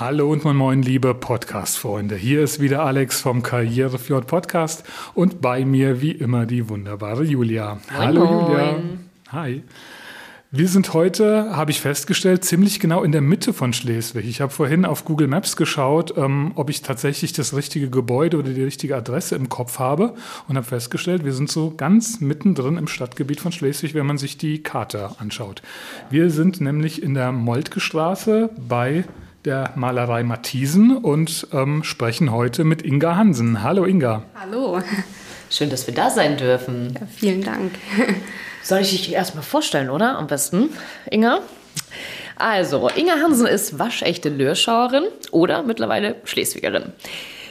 Hallo und moin moin, liebe Podcast-Freunde. Hier ist wieder Alex vom Karrierefjord Podcast und bei mir wie immer die wunderbare Julia. Moin, Hallo moin. Julia. Hi. Wir sind heute, habe ich festgestellt, ziemlich genau in der Mitte von Schleswig. Ich habe vorhin auf Google Maps geschaut, ähm, ob ich tatsächlich das richtige Gebäude oder die richtige Adresse im Kopf habe und habe festgestellt, wir sind so ganz mittendrin im Stadtgebiet von Schleswig, wenn man sich die Karte anschaut. Wir sind nämlich in der Moltke Straße bei der Malerei Matthiesen und ähm, sprechen heute mit Inga Hansen. Hallo Inga. Hallo. Schön, dass wir da sein dürfen. Ja, vielen Dank. Soll ich dich erstmal vorstellen, oder? Am besten, Inga? Also, Inga Hansen ist waschechte Lörschauerin oder mittlerweile Schleswigerin.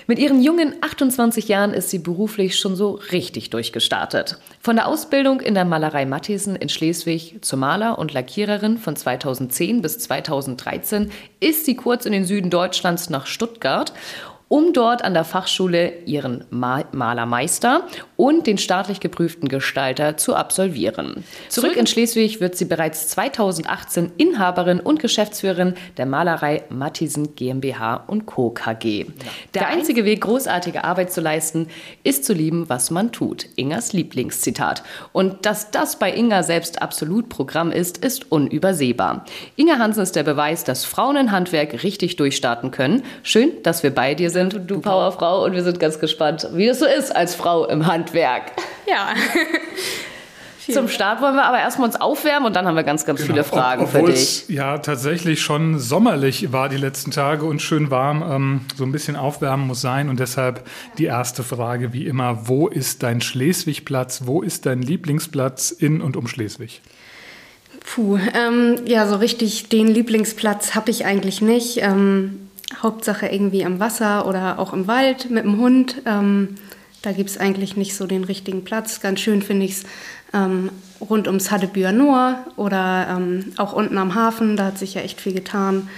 Mit ihren jungen 28 Jahren ist sie beruflich schon so richtig durchgestartet. Von der Ausbildung in der Malerei Matthiesen in Schleswig zur Maler und Lackiererin von 2010 bis 2013 ist sie kurz in den Süden Deutschlands nach Stuttgart um dort an der Fachschule ihren Ma Malermeister und den staatlich geprüften Gestalter zu absolvieren. Zurück in Schleswig wird sie bereits 2018 Inhaberin und Geschäftsführerin der Malerei Matthiesen GmbH und Co. KG. Der einzige Weg, großartige Arbeit zu leisten, ist zu lieben, was man tut. Ingers Lieblingszitat. Und dass das bei Inga selbst absolut Programm ist, ist unübersehbar. Inga Hansen ist der Beweis, dass Frauen in Handwerk richtig durchstarten können. Schön, dass wir bei dir sind, du Powerfrau, und wir sind ganz gespannt, wie es so ist als Frau im Handwerk. Ja. Zum Start wollen wir aber erstmal uns aufwärmen und dann haben wir ganz, ganz viele Genau. Fragen Ob- für dich. ja tatsächlich schon sommerlich war die letzten Tage und schön warm. Ähm, so ein bisschen aufwärmen muss sein und deshalb die erste Frage wie immer: Wo ist dein Schleswig-Platz? Wo ist dein Lieblingsplatz in und um Schleswig? Puh, ähm, ja, so richtig den Lieblingsplatz habe ich eigentlich nicht. Ähm, Hauptsache irgendwie am Wasser oder auch im Wald mit dem Hund. Ähm, da gibt es eigentlich nicht so den richtigen Platz. Ganz schön finde ich es ähm, rund ums Haddebüher Noor oder ähm, auch unten am Hafen. Da hat sich ja echt viel getan.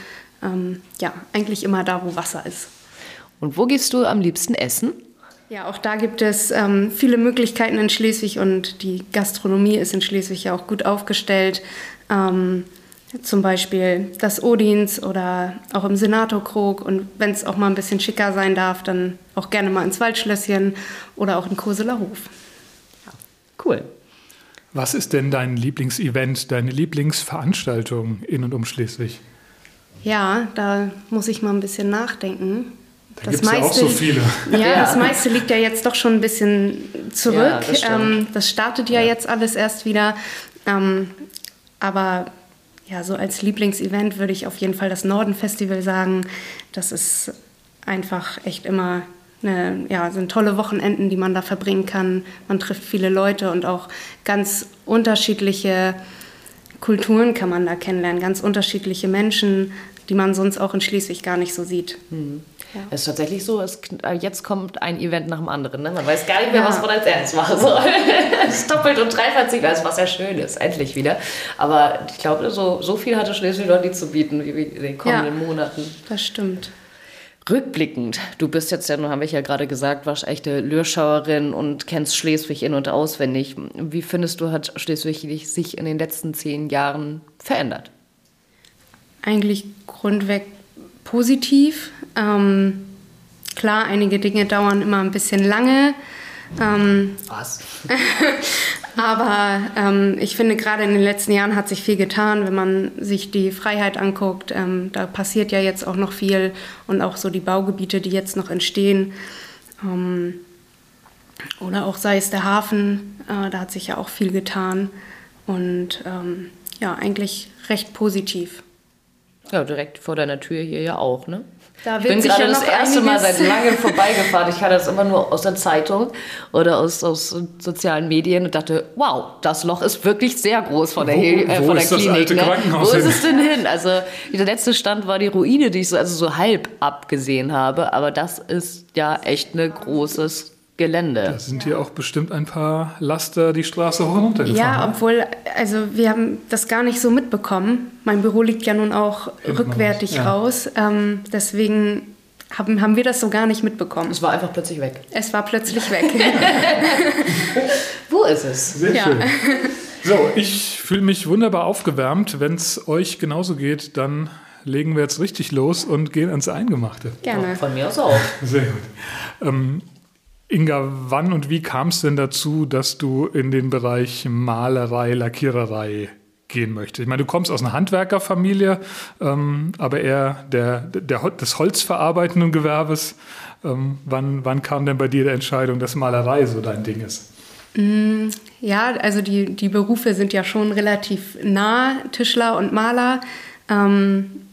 Ähm, ja, eigentlich immer da, wo Wasser ist. Und wo gehst du am liebsten essen? Ja, auch da gibt es ähm, viele Möglichkeiten in Schleswig und die Gastronomie ist in Schleswig ja auch gut aufgestellt. Ähm, zum Beispiel das Odins oder auch im Senatorkrog und wenn es auch mal ein bisschen schicker sein darf, dann auch gerne mal ins Waldschlösschen oder auch in Koseler Hof. Cool. Was ist denn dein Lieblingsevent, deine Lieblingsveranstaltung in und um Schleswig? Ja, da muss ich mal ein bisschen nachdenken. Da gibt es ja auch so viele. Ja, Ja. das meiste liegt ja jetzt doch schon ein bisschen zurück. Ja, das ähm, das startet ja, jetzt alles erst wieder. Ähm, aber ja, so als Lieblingsevent würde ich auf jeden Fall das Norden-Festival sagen. Das ist einfach echt immer eine, ja, sind tolle Wochenenden, die man da verbringen kann. Man trifft viele Leute und auch ganz unterschiedliche Kulturen kann man da kennenlernen, ganz unterschiedliche Menschen, die man sonst auch in Schleswig gar nicht so sieht. Es ist tatsächlich so, es, äh, jetzt kommt ein Event nach dem anderen. Ne? Man weiß gar nicht mehr, Ja. was man als erstes machen soll. Es ist doppelt und dreifach sich, was ja schön ist, endlich wieder. Aber ich glaube, so, so viel hatte Schleswig noch nie zu bieten wie in den kommenden Ja. Monaten. Das stimmt. Rückblickend, du bist jetzt ja, nun habe ich ja gerade gesagt, waschechte Lürschauerin und kennst Schleswig in- und auswendig. Wie findest du, hat Schleswig sich in den letzten zehn Jahren verändert? Eigentlich grundweg positiv. Ähm, klar, einige Dinge dauern immer ein bisschen lange. Ähm, Was? aber ähm, ich finde, gerade in den letzten Jahren hat sich viel getan, wenn man sich die Freiheit anguckt. Ähm, da passiert ja jetzt auch noch viel und auch so die Baugebiete, die jetzt noch entstehen. Ähm, oder auch sei es der Hafen, äh, da hat sich ja auch viel getan. Und ähm, ja, eigentlich recht positiv. Ja, direkt vor deiner Tür hier ja auch, ne? Da ich bin sicher gerade das noch erste Mal seit langem vorbeigefahren. Ich kannte das immer nur aus der Zeitung oder aus, aus sozialen Medien und dachte, wow, das Loch ist wirklich sehr groß von der, Wo- äh, wo von der ist das Klinik. alte ne? Krankenhaus Wo ist hin? es denn hin? Also der letzte Stand war die Ruine, die ich so, also so halb abgesehen habe. Aber das ist ja echt ein großes Gelände. Da sind hier auch bestimmt ein paar Laster die Straße hoch und runter gefahren. Ja, ne? obwohl, also wir haben das gar nicht so mitbekommen. Mein Büro liegt ja nun auch Hinten rückwärtig raus, ja. raus. Ähm, deswegen haben, haben wir das so gar nicht mitbekommen. Es war einfach plötzlich weg. Es war plötzlich weg. Wo ist es? Sehr Ja. schön. So, ich fühle mich wunderbar aufgewärmt. Wenn es euch genauso geht, dann legen wir jetzt richtig los und gehen ans Eingemachte. Gerne. Von mir aus auch. Sehr gut. Ähm, Inga, wann und wie kam es denn dazu, dass du in den Bereich Malerei, Lackiererei gehen möchtest? Ich meine, du kommst aus einer Handwerkerfamilie, ähm, aber eher der, der, des holzverarbeitenden Gewerbes. Ähm, wann, wann kam denn bei dir die Entscheidung, dass Malerei so dein Ding ist? Ja, also die, die Berufe sind ja schon relativ nah, Tischler und Maler. Ähm,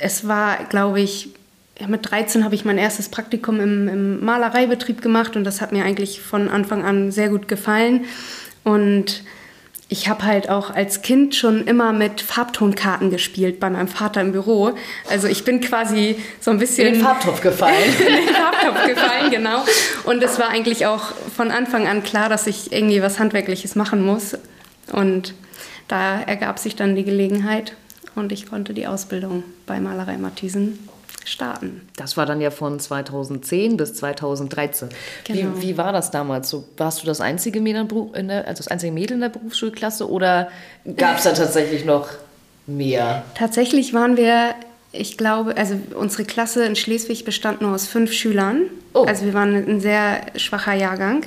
es war, glaube ich, ja, mit 13 habe ich mein erstes Praktikum im, im Malereibetrieb gemacht und das hat mir eigentlich von Anfang an sehr gut gefallen. Und ich habe halt auch als Kind schon immer mit Farbtonkarten gespielt bei meinem Vater im Büro. Also ich bin quasi so ein bisschen In den Farbtopf gefallen. in den Farbtopf gefallen, genau. Und es war eigentlich auch von Anfang an klar, dass ich irgendwie was Handwerkliches machen muss. Und da ergab sich dann die Gelegenheit und ich konnte die Ausbildung bei Malerei Matthiesen starten. Das war dann ja von 2010 bis 2013. Genau. Wie, wie war das damals? So, warst du das einzige Mädel in der, also das einzige Mädel in der Berufsschulklasse oder gab es da tatsächlich noch mehr? Tatsächlich waren wir, ich glaube, also unsere Klasse in Schleswig bestand nur aus fünf Schülern. Oh. Also wir waren ein sehr schwacher Jahrgang.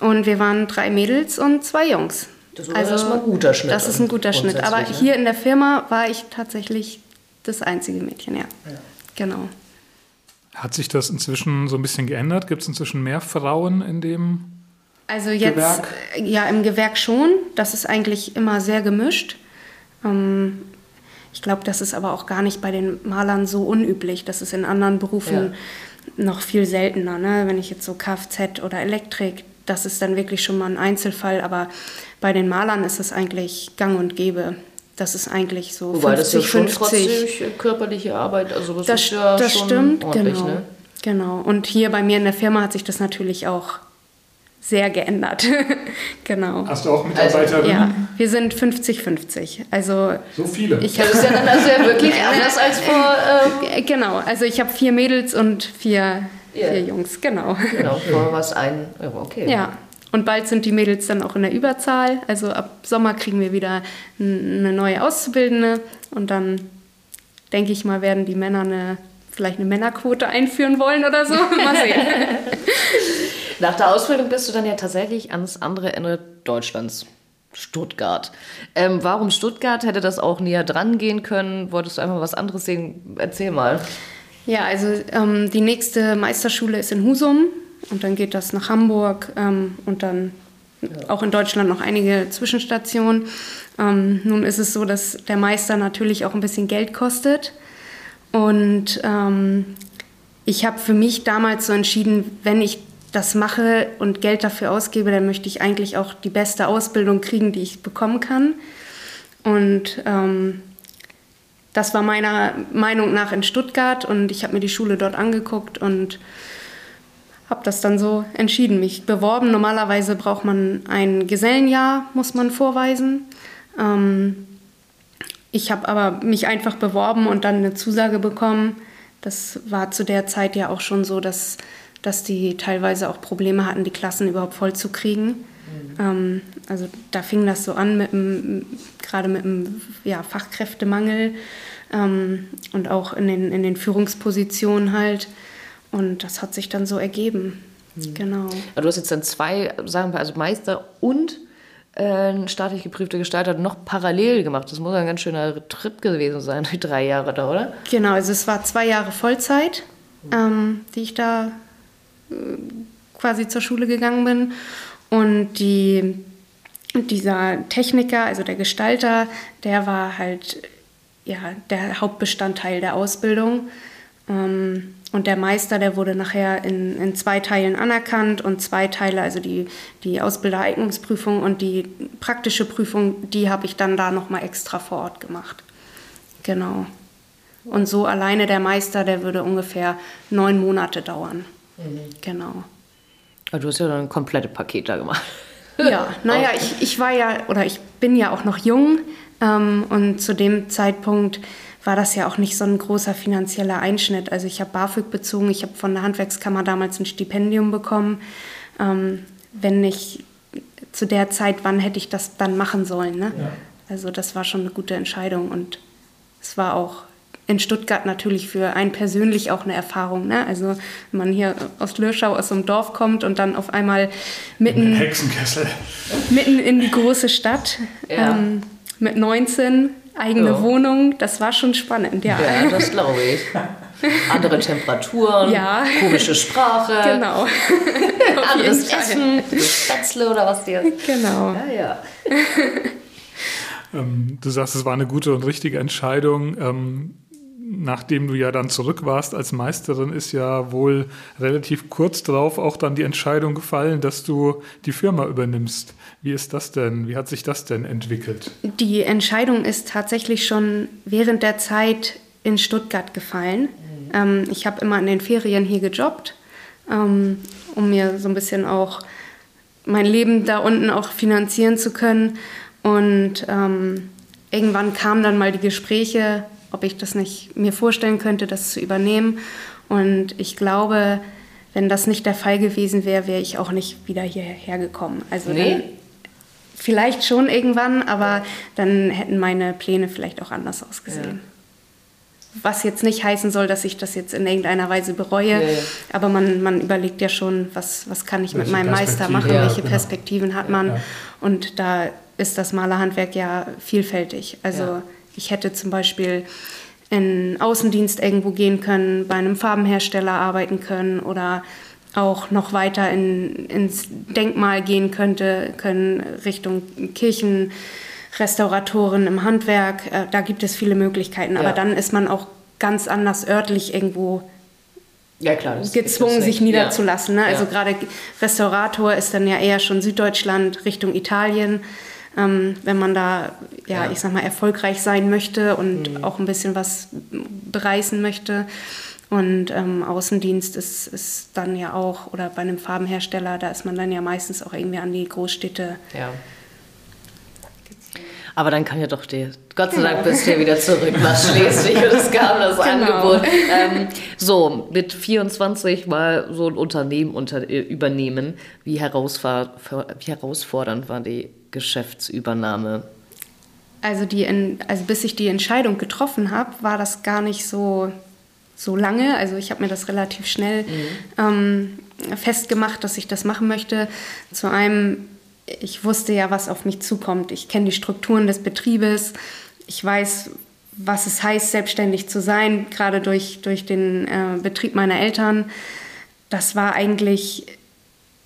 Und wir waren drei Mädels und zwei Jungs. Das ist erstmal ein guter Schnitt Das ist ein guter Schnitt. Aber ne? hier in der Firma war ich tatsächlich das einzige Mädchen, ja. Genau. Hat sich das inzwischen so ein bisschen geändert? Gibt es inzwischen mehr Frauen in dem? Also jetzt, Gewerk? äh, ja, im Gewerk schon. Das ist eigentlich immer sehr gemischt. Ähm, ich glaube, das ist aber auch gar nicht bei den Malern so unüblich. Das ist in anderen Berufen noch viel seltener. Ne? Wenn ich jetzt so Kfz oder Elektrik, das ist dann wirklich schon mal ein Einzelfall. Aber bei den Malern ist es eigentlich gang und gäbe. Das ist eigentlich so Wobei das ja 50, schon 50. trotzdem körperliche Arbeit, also das, Das, ist ja das schon stimmt, ordentlich, genau. ne? genau. Und hier bei mir in der Firma hat sich das natürlich auch sehr geändert. genau. Hast du auch Mitarbeiterinnen? Ja, wir sind 50-50. Also So viele. ich Das habe ist ja dann also ja wirklich anders als vor, ähm, Äh, genau, also ich habe vier Mädels und vier, Ja. vier Jungs, genau. genau, vor was ein, ja, okay. Ja. Und bald sind die Mädels dann auch in der Überzahl. Also ab Sommer kriegen wir wieder eine neue Auszubildende. Und dann denke ich mal, werden die Männer eine, vielleicht eine Männerquote einführen wollen oder so. Mal sehen. Nach der Ausbildung bist du dann ja tatsächlich ans andere Ende Deutschlands. Stuttgart. Ähm, warum Stuttgart? Hätte das auch näher dran gehen können? Wolltest du einfach was anderes sehen? Erzähl mal. Ja, also ähm, die nächste Meisterschule ist in Husum und dann geht das nach Hamburg ähm, und dann auch in Deutschland noch einige Zwischenstationen. Ähm, nun ist es so, dass der Meister natürlich auch ein bisschen Geld kostet und ähm, ich habe für mich damals so entschieden, wenn ich das mache und Geld dafür ausgebe, dann möchte ich eigentlich auch die beste Ausbildung kriegen, die ich bekommen kann. Und ähm, das war meiner Meinung nach in Stuttgart und ich habe mir die Schule dort angeguckt und habe das dann so entschieden, mich beworben. Normalerweise braucht man ein Gesellenjahr, muss man vorweisen. Ähm, ich habe aber mich einfach beworben und dann eine Zusage bekommen. Das war zu der Zeit ja auch schon so, dass, dass die teilweise auch Probleme hatten, die Klassen überhaupt voll zu kriegen. Ähm, also da fing das so an, mit dem, gerade mit dem ja, Fachkräftemangel ähm, und auch in den, in den Führungspositionen halt. Und das hat sich dann so ergeben. Genau. Aber Du hast jetzt dann zwei, sagen wir, also Meister und äh, staatlich geprüfter Gestalter noch parallel gemacht. Das muss ein ganz schöner Trip gewesen sein, die drei Jahre da, oder? Genau, also es war zwei Jahre Vollzeit, ähm, die ich da äh, quasi zur Schule gegangen bin. Und die, dieser Techniker, also der Gestalter, der war halt ja, der Hauptbestandteil der Ausbildung. Ähm, und der Meister, der wurde nachher in, in zwei Teilen anerkannt und zwei Teile, also die, die Ausbildereignungsprüfung und die praktische Prüfung, die habe ich dann da nochmal extra vor Ort gemacht. Genau. Und so alleine der Meister, der würde ungefähr neun Monate dauern. Mhm. Genau. Aber du hast ja dann ein komplettes Paket da gemacht. Ja, naja, ich, ich war ja, oder ich bin ja auch noch jung ähm, und zu dem Zeitpunkt war das ja auch nicht so ein großer finanzieller Einschnitt. Also ich habe BAföG bezogen, ich habe von der Handwerkskammer damals ein Stipendium bekommen. Ähm, wenn nicht zu der Zeit, wann hätte ich das dann machen sollen? Ne? Ja. Also das war schon eine gute Entscheidung und es war auch in Stuttgart natürlich für einen persönlich auch eine Erfahrung. Ne? Also wenn man hier aus Lürschau, aus so einem Dorf kommt und dann auf einmal mitten, Hexenkessel. mitten in die große Stadt ja. ähm, mit 19 eigene ja. Wohnung, das war schon spannend, ja. Ja, das glaube ich. Andere Temperaturen, ja. komische Sprache. Genau. Anderes Essen, Spätzle oder was dir. Genau. Ja, ja. ähm, du sagst, es war eine gute und richtige Entscheidung. Ähm, nachdem du ja dann zurück warst als Meisterin, ist ja wohl relativ kurz darauf auch dann die Entscheidung gefallen, dass du die Firma übernimmst. Wie ist das denn? Wie hat sich das denn entwickelt? Die Entscheidung ist tatsächlich schon während der Zeit in Stuttgart gefallen. Mhm. Ähm, ich habe immer in den Ferien hier gejobbt, ähm, um mir so ein bisschen auch mein Leben da unten auch finanzieren zu können. Und ähm, irgendwann kamen dann mal die Gespräche, ob ich das nicht mir vorstellen könnte, das zu übernehmen. Und ich glaube, wenn das nicht der Fall gewesen wäre, wäre ich auch nicht wieder hierher gekommen. Also nee. Vielleicht schon irgendwann, aber dann hätten meine Pläne vielleicht auch anders ausgesehen. Ja. Was jetzt nicht heißen soll, dass ich das jetzt in irgendeiner Weise bereue, ja, ja. aber man, man überlegt ja schon, was, was kann ich welche mit meinem Meister machen, welche genau. Perspektiven hat man. Und da ist das Malerhandwerk ja vielfältig. Also ich hätte zum Beispiel in Außendienst irgendwo gehen können, bei einem Farbenhersteller arbeiten können oder auch noch weiter in, ins Denkmal gehen könnte, können Richtung Kirchenrestauratoren im Handwerk. Äh, da gibt es viele Möglichkeiten. Ja. Aber dann ist man auch ganz anders örtlich irgendwo ja, klar, gezwungen, sich niederzulassen. Ne? Also gerade Restaurator ist dann ja eher schon Süddeutschland Richtung Italien ähm, wenn man da, ja, ja, ich sag mal, erfolgreich sein möchte und mhm. auch ein bisschen was bereißen möchte. Und ähm, Außendienst ist, ist dann ja auch, oder bei einem Farbenhersteller, da ist man dann ja meistens auch irgendwie an die Großstädte. Ja. Aber dann kann ja doch der, Gott sei Dank bist du ja wieder zurück nach Schleswig und es kam das genau. Angebot. Ähm, so, mit 24 mal so ein Unternehmen unter, äh, übernehmen. Wie, wie herausfordernd war die Geschäftsübernahme? Also, die, also bis ich die Entscheidung getroffen habe, war das gar nicht so, so lange. Also ich habe mir das relativ schnell mhm. ähm, festgemacht, dass ich das machen möchte. Zu einem, ich wusste ja, was auf mich zukommt. Ich kenne die Strukturen des Betriebes. Ich weiß, was es heißt, selbstständig zu sein, gerade durch, durch den äh, Betrieb meiner Eltern. Das war eigentlich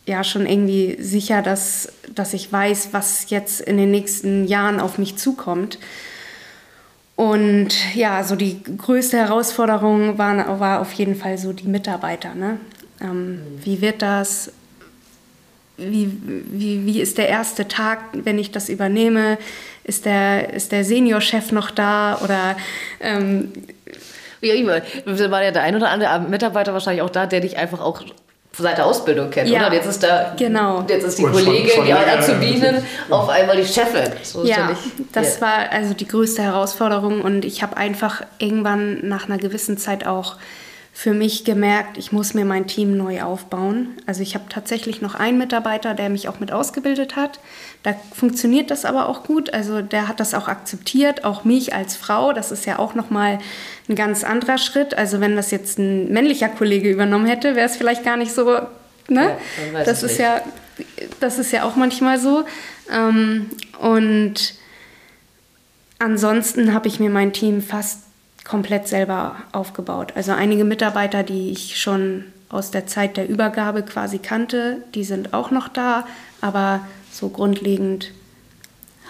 ja schon irgendwie sicher, dass, dass ich weiß, was jetzt in den nächsten Jahren auf mich zukommt. Und ja, so die größte Herausforderung war, war auf jeden Fall so die Mitarbeiter. Ne? Ähm. Wie wird das? Wie, wie, wie ist der erste Tag, wenn ich das übernehme? Ist der, ist der Seniorchef noch da? Oder ähm, ja, war ja der ein oder andere Mitarbeiter wahrscheinlich auch da, der dich einfach auch seit der Ausbildung kennt, ja, oder? jetzt ist da, genau. jetzt ist die Und Kollegin, von, von die Azubinen, auf einmal die Chefin. So ja, das war also die größte Herausforderung und ich habe einfach irgendwann nach einer gewissen Zeit auch für mich gemerkt, ich muss mir mein Team neu aufbauen. Also ich habe tatsächlich noch einen Mitarbeiter, der mich auch mit ausgebildet hat. Da funktioniert das aber auch gut. Also der hat das auch akzeptiert, auch mich als Frau. Das ist ja auch nochmal ein ganz anderer Schritt. Also wenn das jetzt ein männlicher Kollege übernommen hätte, wäre es vielleicht gar nicht so. Ne? Ja, das ist nicht. ja, das ist ja auch manchmal so. Ähm, und ansonsten habe ich mir mein Team fast komplett selber aufgebaut. Also einige Mitarbeiter, die ich schon aus der Zeit der Übergabe quasi kannte, die sind auch noch da, aber so grundlegend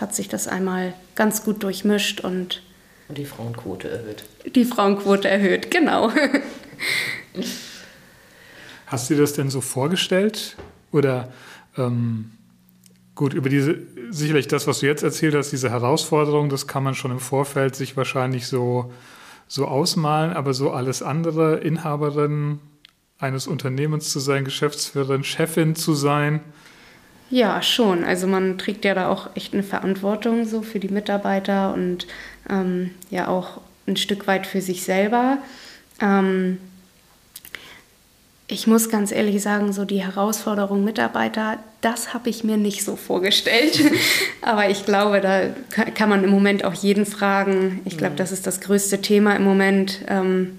hat sich das einmal ganz gut durchmischt und Und die Frauenquote erhöht. Die Frauenquote erhöht, genau. Hast du dir das denn so vorgestellt? Oder ähm, gut, über diese, sicherlich das, was du jetzt erzählt hast, diese Herausforderung, das kann man schon im Vorfeld sich wahrscheinlich so, so ausmalen, aber so alles andere, Inhaberin eines Unternehmens zu sein, Geschäftsführerin, Chefin zu sein. Ja, schon. Also man trägt ja da auch echt eine Verantwortung so für die Mitarbeiter und ähm, ja auch ein Stück weit für sich selber. Ähm, ich muss ganz ehrlich sagen, so die Herausforderung Mitarbeiter, das habe ich mir nicht so vorgestellt. Aber ich glaube, da kann man im Moment auch jeden fragen. Ich glaube, mhm. das ist das größte Thema im Moment. Ähm,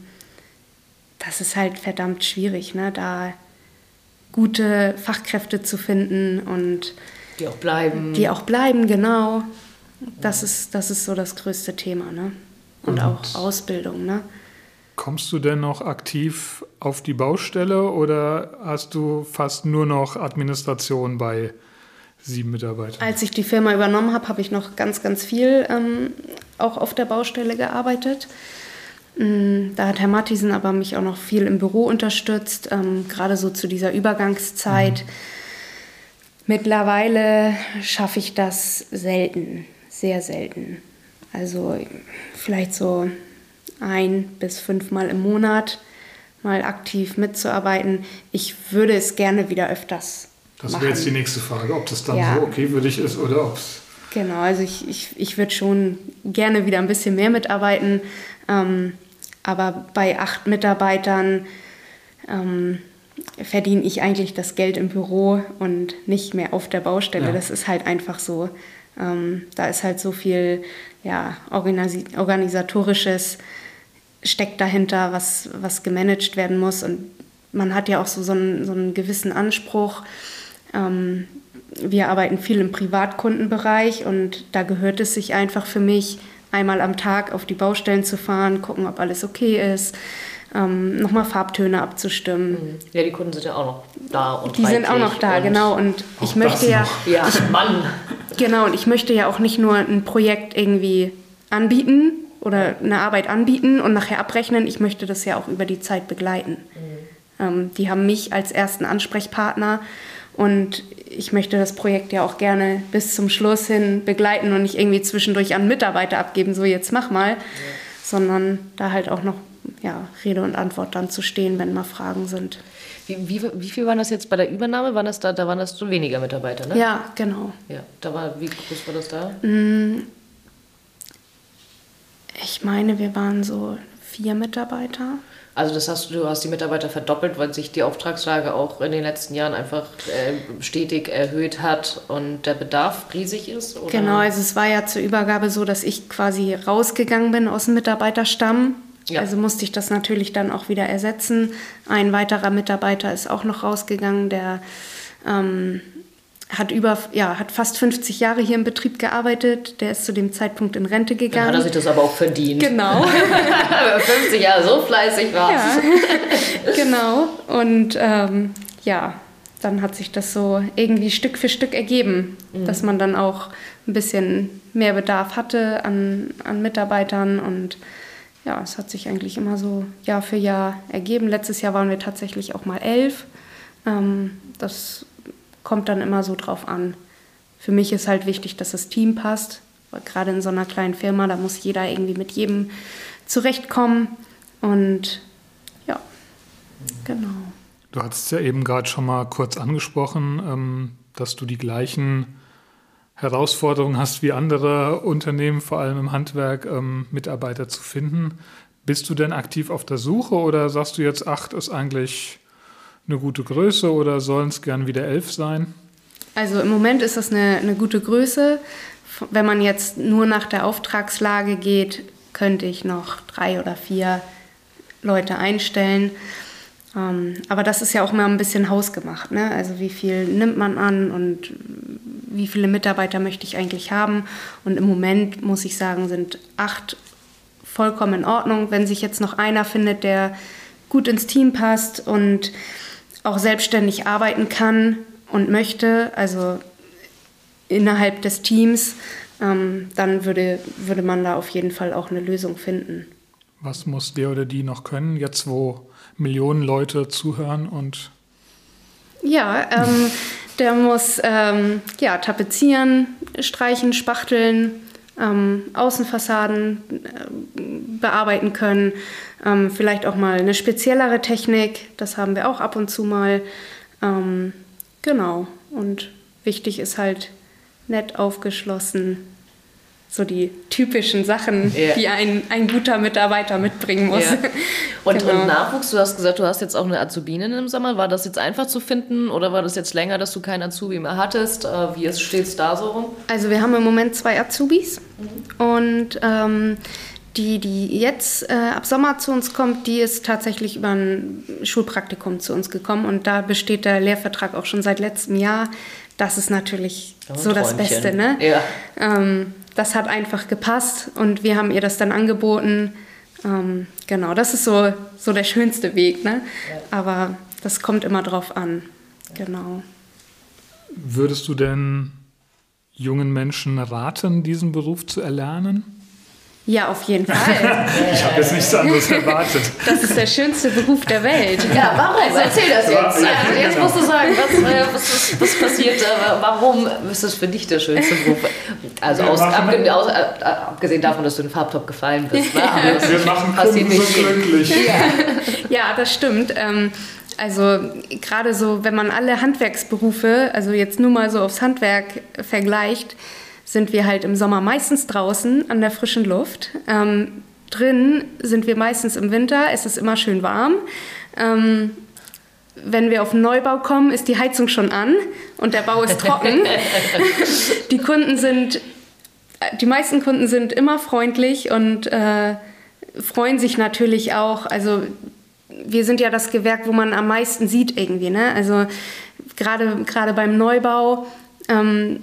das ist halt verdammt schwierig, ne? da gute Fachkräfte zu finden und die auch bleiben. Die auch bleiben, genau. Das ist, das ist so das größte Thema. Ne? Und, und auch Ausbildung. Ne? Kommst du denn noch aktiv auf die Baustelle oder hast du fast nur noch Administration bei sieben Mitarbeitern? Als ich die Firma übernommen habe, habe ich noch ganz, ganz viel ähm, auch auf der Baustelle gearbeitet. Mm, da hat Herr Mattisen aber mich auch noch viel im Büro unterstützt, ähm, gerade so zu dieser Übergangszeit. Mhm. Mittlerweile schaffe ich das selten, sehr selten. Also vielleicht so ein bis fünfmal im Monat mal aktiv mitzuarbeiten. Ich würde es gerne wieder öfters das wäre jetzt die nächste Frage, ob das dann ja. so okay für dich ist oder ob es... Genau, also ich, ich, ich würde schon gerne wieder ein bisschen mehr mitarbeiten. Ähm, aber bei acht Mitarbeitern ähm, verdiene ich eigentlich das Geld im Büro und nicht mehr auf der Baustelle. Ja. Das ist halt einfach so. Ähm, da ist halt so viel ja, organisatorisches steckt dahinter, was, was gemanagt werden muss. Und man hat ja auch so, so, einen, so einen gewissen Anspruch. Ähm, wir arbeiten viel im Privatkundenbereich und da gehört es sich einfach für mich, einmal am Tag auf die Baustellen zu fahren, gucken, ob alles okay ist, ähm, nochmal Farbtöne abzustimmen. Mhm. Ja, die Kunden sind ja auch noch da und Die sind auch noch da, und genau. Und ich möchte ja, ja, Mann. Genau, und ich möchte ja auch nicht nur ein Projekt irgendwie anbieten, oder eine Arbeit anbieten und nachher abrechnen. Ich möchte das ja auch über die Zeit begleiten. Mhm. Ähm, die haben mich als ersten Ansprechpartner und ich möchte das Projekt ja auch gerne bis zum Schluss hin begleiten und nicht irgendwie zwischendurch an Mitarbeiter abgeben, so jetzt mach mal, ja. sondern da halt auch noch ja, Rede und Antwort dann zu stehen, wenn mal Fragen sind. Wie, wie, wie viel waren das jetzt bei der Übernahme? Waren das da, da waren das so weniger Mitarbeiter, ne? Ja, genau. Ja, da war, wie groß war das da? Ich meine, wir waren so vier Mitarbeiter. Also das heißt, du hast die Mitarbeiter verdoppelt, weil sich die Auftragslage auch in den letzten Jahren einfach äh, stetig erhöht hat und der Bedarf riesig ist? Oder? Genau, also es war ja zur Übergabe so, dass ich quasi rausgegangen bin aus dem Mitarbeiterstamm. Ja. Also musste ich das natürlich dann auch wieder ersetzen. Ein weiterer Mitarbeiter ist auch noch rausgegangen, der ähm, hat über, ja, hat fast 50 Jahre hier im Betrieb gearbeitet. Der ist zu dem Zeitpunkt in Rente gegangen. Dann hat er sich das aber auch verdient. Genau. 50 Jahre so fleißig war. Ja, genau. Und ähm, ja, dann hat sich das so irgendwie Stück für Stück ergeben, mhm. dass man dann auch ein bisschen mehr Bedarf hatte an, an Mitarbeitern und ja, es hat sich eigentlich immer so Jahr für Jahr ergeben. Letztes Jahr waren wir tatsächlich auch mal elf. Ähm, das kommt dann immer so drauf an. Für mich ist halt wichtig, dass das Team passt. Weil gerade in so einer kleinen Firma, da muss jeder irgendwie mit jedem zurechtkommen. Und ja, genau. Du hattest ja eben gerade schon mal kurz angesprochen, ähm, dass du die gleichen Herausforderungen hast wie andere Unternehmen, vor allem im Handwerk, ähm, Mitarbeiter zu finden. Bist du denn aktiv auf der Suche oder sagst du jetzt, acht ist eigentlich eine gute Größe oder sollen es gern wieder elf sein? Also im Moment ist das eine, eine gute Größe. Wenn man jetzt nur nach der Auftragslage geht, könnte ich noch drei oder vier Leute einstellen. Ähm, aber das ist ja auch mal ein bisschen hausgemacht. Ne? Also wie viel nimmt man an und wie viele Mitarbeiter möchte ich eigentlich haben? Und im Moment muss ich sagen, sind acht vollkommen in Ordnung. Wenn sich jetzt noch einer findet, der gut ins Team passt und auch selbstständig arbeiten kann und möchte, also innerhalb des Teams, ähm, dann würde, würde man da auf jeden Fall auch eine Lösung finden. Was muss der oder die noch können, jetzt wo Millionen Leute zuhören und ja, ähm, der muss ähm, ja, tapezieren, streichen, spachteln, ähm, Außenfassaden äh, bearbeiten können. Ähm, vielleicht auch mal eine speziellere Technik, das haben wir auch ab und zu mal. Ähm, genau, und wichtig ist halt nett aufgeschlossen, so die typischen Sachen, ja. die ein, ein guter Mitarbeiter mitbringen muss. Ja. Und, genau. und, Nachwuchs, du hast gesagt, du hast jetzt auch eine Azubine im Sommer. War das jetzt einfach zu finden oder war das jetzt länger, dass du keinen Azubi mehr hattest? Äh, wie steht es da so rum? Also wir haben im Moment zwei Azubis mhm. und ähm, die, die jetzt äh, ab Sommer zu uns kommt, die ist tatsächlich über ein Schulpraktikum zu uns gekommen und da besteht der Lehrvertrag auch schon seit letztem Jahr. Das ist natürlich oh, so das Beste, ne? Ja. Ähm, das hat einfach gepasst und wir haben ihr das dann angeboten. Ähm, genau, das ist so, so der schönste Weg, ne? Ja. Aber das kommt immer drauf an. Genau. Würdest du denn jungen Menschen raten, diesen Beruf zu erlernen? Ja, auf jeden Fall. ich habe jetzt nichts anderes erwartet. Das ist der schönste Beruf der Welt. Ja, warum? Erzähl das jetzt. Also jetzt genau. musst du sagen, was, äh, was, ist, was passiert da? Warum ist das für dich der schönste Beruf? Also aus, abge, aus, äh, abgesehen davon, dass du in Farbtop gefallen bist. Ne? Aber Wir machen passiert nicht so glücklich. Ja. ja, das stimmt. Ähm, also gerade so, wenn man alle Handwerksberufe, also jetzt nur mal so aufs Handwerk vergleicht, sind wir halt im Sommer meistens draußen an der frischen Luft. Ähm, drin sind wir meistens im Winter, es ist immer schön warm. Ähm, wenn wir auf den Neubau kommen, ist die Heizung schon an und der Bau ist trocken. die Kunden sind, die meisten Kunden sind immer freundlich und äh, freuen sich natürlich auch. Also wir sind ja das Gewerk, wo man am meisten sieht irgendwie. Ne? Also gerade gerade beim Neubau ähm,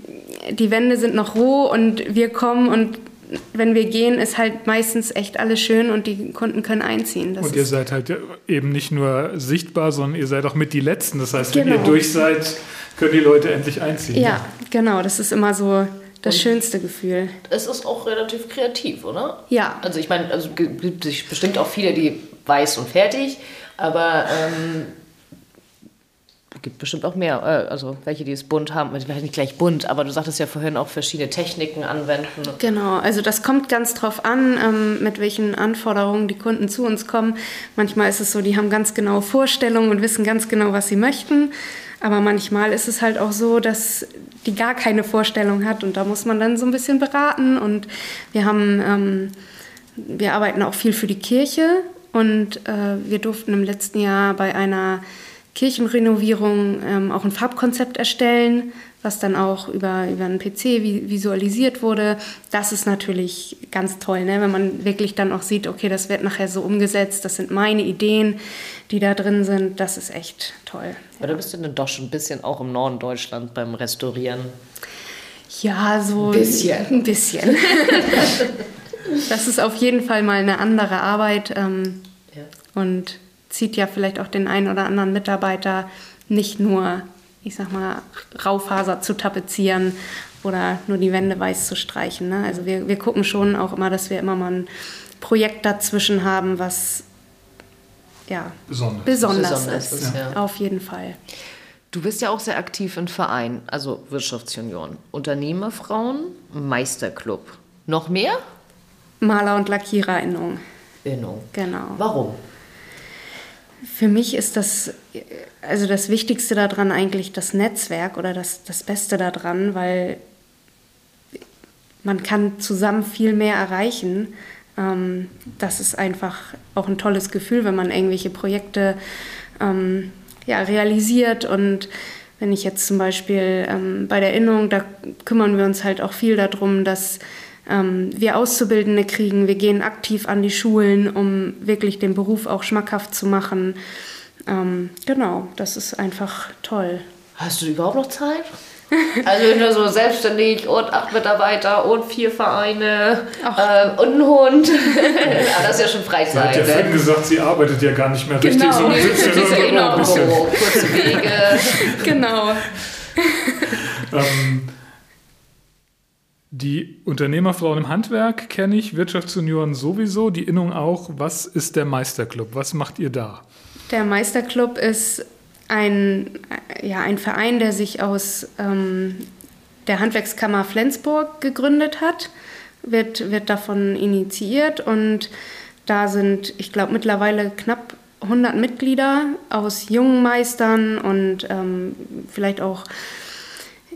die Wände sind noch roh und wir kommen und wenn wir gehen, ist halt meistens echt alles schön und die Kunden können einziehen. Das und ihr seid halt eben nicht nur sichtbar, sondern ihr seid auch mit die Letzten. Das heißt, genau. wenn ihr genau. durch seid, können die Leute endlich einziehen. Ja, genau. Das ist immer so das und schönste Gefühl. Es ist auch relativ kreativ, oder? Ja. Also ich meine, also gibt es bestimmt auch viele, die weiß und fertig, aber ähm, gibt bestimmt auch mehr, äh, also welche, die es bunt haben, vielleicht nicht gleich bunt, aber du sagtest ja vorhin auch verschiedene Techniken anwenden. Genau, also das kommt ganz drauf an, ähm, mit welchen Anforderungen die Kunden zu uns kommen. Manchmal ist es so, die haben ganz genaue Vorstellungen und wissen ganz genau, was sie möchten. Aber manchmal ist es halt auch so, dass die gar keine Vorstellung hat und da muss man dann so ein bisschen beraten. Und wir haben, ähm, wir arbeiten auch viel für die Kirche und äh, wir durften im letzten Jahr bei einer Kirchenrenovierung ähm, auch ein Farbkonzept erstellen, was dann auch über, über einen PC visualisiert wurde. Das ist natürlich ganz toll, ne? wenn man wirklich dann auch sieht, okay, das wird nachher so umgesetzt, das sind meine Ideen, die da drin sind. Das ist echt toll. Aber ja. da bist du dann doch schon ein bisschen auch im Norden Deutschland beim Restaurieren. Ja, so ein bisschen. Ein bisschen. das ist auf jeden Fall mal eine andere Arbeit. Ähm, ja. Und zieht ja vielleicht auch den einen oder anderen Mitarbeiter nicht nur, ich sag mal, Raufaser zu tapezieren oder nur die Wände weiß zu streichen. Ne? Also wir, wir gucken schon auch immer, dass wir immer mal ein Projekt dazwischen haben, was ja, besonders, besonders, besonders ist. ist ja. Auf jeden Fall. Du bist ja auch sehr aktiv im Verein, also Wirtschaftsunion. Unternehmerfrauen, Meisterclub. Noch mehr? Maler- und Lackiererinnung. Innung. Genau. Warum? Für mich ist das, also das Wichtigste daran eigentlich das Netzwerk oder das, das Beste daran, weil man kann zusammen viel mehr erreichen. Ähm, das ist einfach auch ein tolles Gefühl, wenn man irgendwelche Projekte ähm, ja, realisiert. Und wenn ich jetzt zum Beispiel ähm, bei der Innung, da kümmern wir uns halt auch viel darum, dass ähm, wir Auszubildende kriegen. Wir gehen aktiv an die Schulen, um wirklich den Beruf auch schmackhaft zu machen. Ähm, genau, das ist einfach toll. Hast du überhaupt noch Zeit? Also nur so selbstständig und acht Mitarbeiter und vier Vereine ähm, und ein Hund. Aber das ist ja schon Freizeit. Sie hat ja vorhin gesagt, sie arbeitet ja gar nicht mehr richtig. Genau. So sitzt sie ja nur ein bisschen. kurze Wege. genau. ähm, Die Unternehmerfrauen im Handwerk kenne ich, Wirtschaftsjunioren sowieso, die Innung auch. Was ist der Meisterclub? Was macht ihr da? Der Meisterclub ist ein, ja, ein Verein, der sich aus ähm, der Handwerkskammer Flensburg gegründet hat, wird, wird davon initiiert und da sind, ich glaube, mittlerweile knapp 100 Mitglieder aus jungen Meistern und ähm, vielleicht auch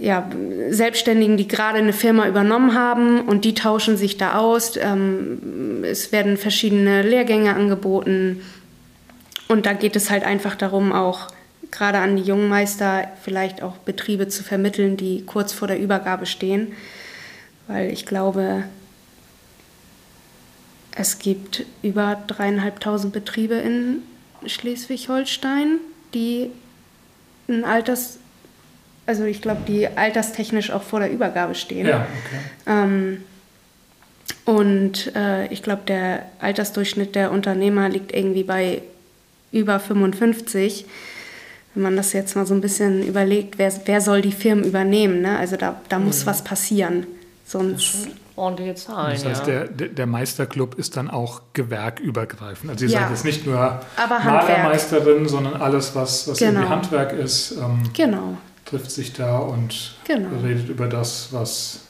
ja, Selbstständigen, die gerade eine Firma übernommen haben und die tauschen sich da aus. Ähm, es werden verschiedene Lehrgänge angeboten und da geht es halt einfach darum, auch gerade an die jungen Meister vielleicht auch Betriebe zu vermitteln, die kurz vor der Übergabe stehen, weil ich glaube, es gibt über dreieinhalbtausend Betriebe in Schleswig-Holstein, die ein Alters, also ich glaube, die alterstechnisch auch vor der Übergabe stehen. Ja, okay. Ähm, und äh, ich glaube, der Altersdurchschnitt der Unternehmer liegt irgendwie bei über 55. Wenn man das jetzt mal so ein bisschen überlegt, wer, wer soll die Firmen übernehmen? Ne? Also da, da muss was passieren. Sonst Ordentliche Zahlen, Das heißt, ja. der, der, Meisterclub ist dann auch gewerkübergreifend. Also ihr Ja. seid jetzt nicht nur. Malermeisterin, sondern alles, was, was Genau. irgendwie Handwerk ist, ähm, genau. Trifft sich da und Genau. redet über das, was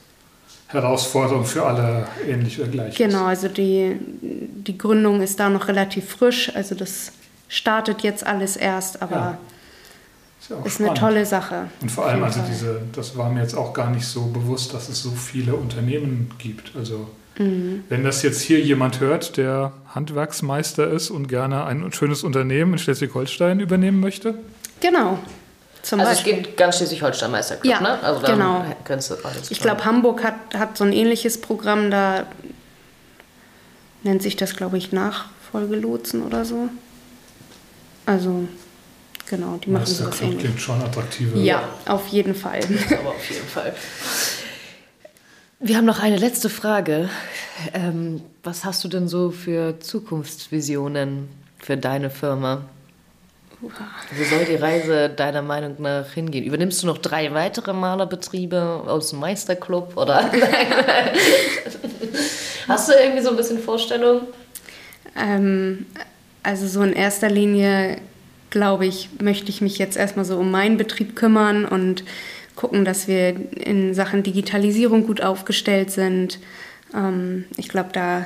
Herausforderung für alle ähnlich oder gleich Genau, also die, die Gründung ist da noch relativ frisch. Also das startet jetzt alles erst, aber Ja, Ist, ja ist eine tolle Sache. Und vor allem, also Fall. diese, das war mir jetzt auch gar nicht so bewusst, dass es so viele Unternehmen gibt. Also Mhm. wenn das jetzt hier jemand hört, der Handwerksmeister ist und gerne ein schönes Unternehmen in Schleswig-Holstein übernehmen möchte, Genau. Zum Also es gibt ganz Schleswig-Holstein Meisterclub, Ja, ne? Also dann genau. Alles Ich glaube, Hamburg hat, hat so ein ähnliches Programm, da nennt sich das, glaube ich, Nachfolgelotsen oder so. Also, genau, die machen sowas Meisterclub ähnliches. klingt schon attraktiver. Ja, auf jeden Fall. aber auf jeden Fall. Wir haben noch eine letzte Frage. Ähm, was hast du denn so für Zukunftsvisionen für deine Firma? Wo soll die Reise deiner Meinung nach hingehen? Übernimmst du noch drei weitere Malerbetriebe aus dem Meisterclub? Oder hast du irgendwie so ein bisschen Vorstellung? Ähm, also so in erster Linie, glaube ich, möchte ich mich jetzt erstmal so um meinen Betrieb kümmern und gucken, dass wir in Sachen Digitalisierung gut aufgestellt sind. Ähm, ich glaube, da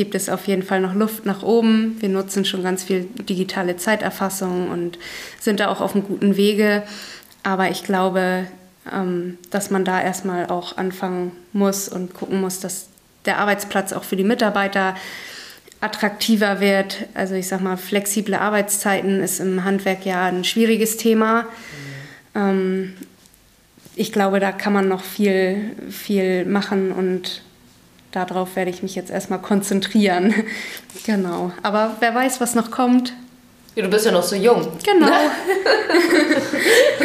gibt es auf jeden Fall noch Luft nach oben. Wir nutzen schon ganz viel digitale Zeiterfassung und sind da auch auf einem guten Wege. Aber ich glaube, ähm, dass man da erstmal auch anfangen muss und gucken muss, dass der Arbeitsplatz auch für die Mitarbeiter attraktiver wird. Also ich sag mal, flexible Arbeitszeiten ist im Handwerk ja ein schwieriges Thema. Ähm, ich glaube, da kann man noch viel, viel machen und darauf werde ich mich jetzt erstmal konzentrieren. genau. Aber wer weiß, was noch kommt. Ja, du bist ja noch so jung. Genau.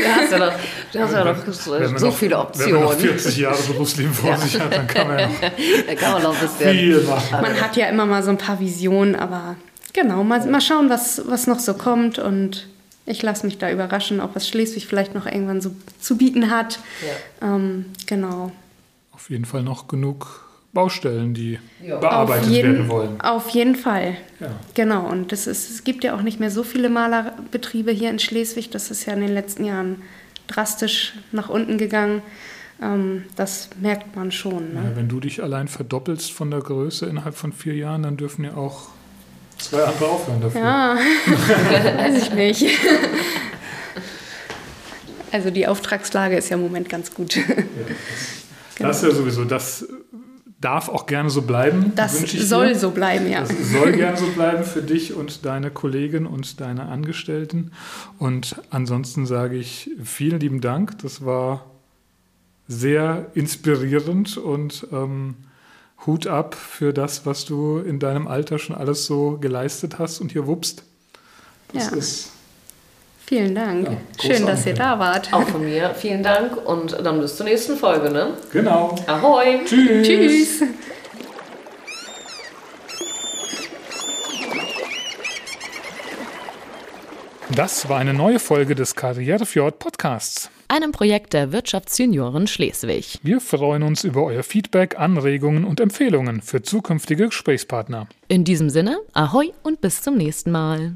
Du hast ja noch, du hast ja noch so, Wenn man so noch, viele Wenn man noch Optionen. 40 Jahre Berufsleben vor sich hat, dann kann man ja noch kann man noch ein bisschen. viel machen. Man hat ja immer mal so ein paar Visionen, aber genau, mal, mal schauen, was, was noch so kommt und ich lasse mich da überraschen, auch was Schleswig vielleicht noch irgendwann so zu bieten hat. Ähm, genau. Auf jeden Fall noch genug Baustellen, die Ja. bearbeitet jeden, werden wollen. Auf jeden Fall. Ja. Genau, und das ist, es gibt ja auch nicht mehr so viele Malerbetriebe hier in Schleswig. Das ist ja in den letzten Jahren drastisch nach unten gegangen. Ähm, das merkt man schon. Ne? Ja, wenn du dich allein verdoppelst von der Größe innerhalb von vier Jahren, dann dürfen ja auch zwei andere aufhören dafür. Ja, weiß ich nicht. Also die Auftragslage ist ja im Moment ganz gut. Das ist ja sowieso, das darf auch gerne so bleiben. Das soll dir. so bleiben, ja. Das soll gerne so bleiben für dich und deine Kollegen und deine Angestellten. Und ansonsten sage ich vielen lieben Dank. Das war sehr inspirierend und ähm, Hut ab für das, was du in deinem Alter schon alles so geleistet hast und hier wuppst. Das Ja. ist Vielen Dank. Ja, Schön, dass ihr da wart. Auch von mir vielen Dank und dann bis zur nächsten Folge, ne? genau. Ahoi! Tschüss. Tschüss. Das war eine neue Folge des Karrierefjord Podcasts. einem Projekt der Wirtschaftsjunioren Schleswig. Wir freuen uns über euer Feedback, Anregungen und Empfehlungen für zukünftige Gesprächspartner. In diesem Sinne, ahoi und bis zum nächsten Mal.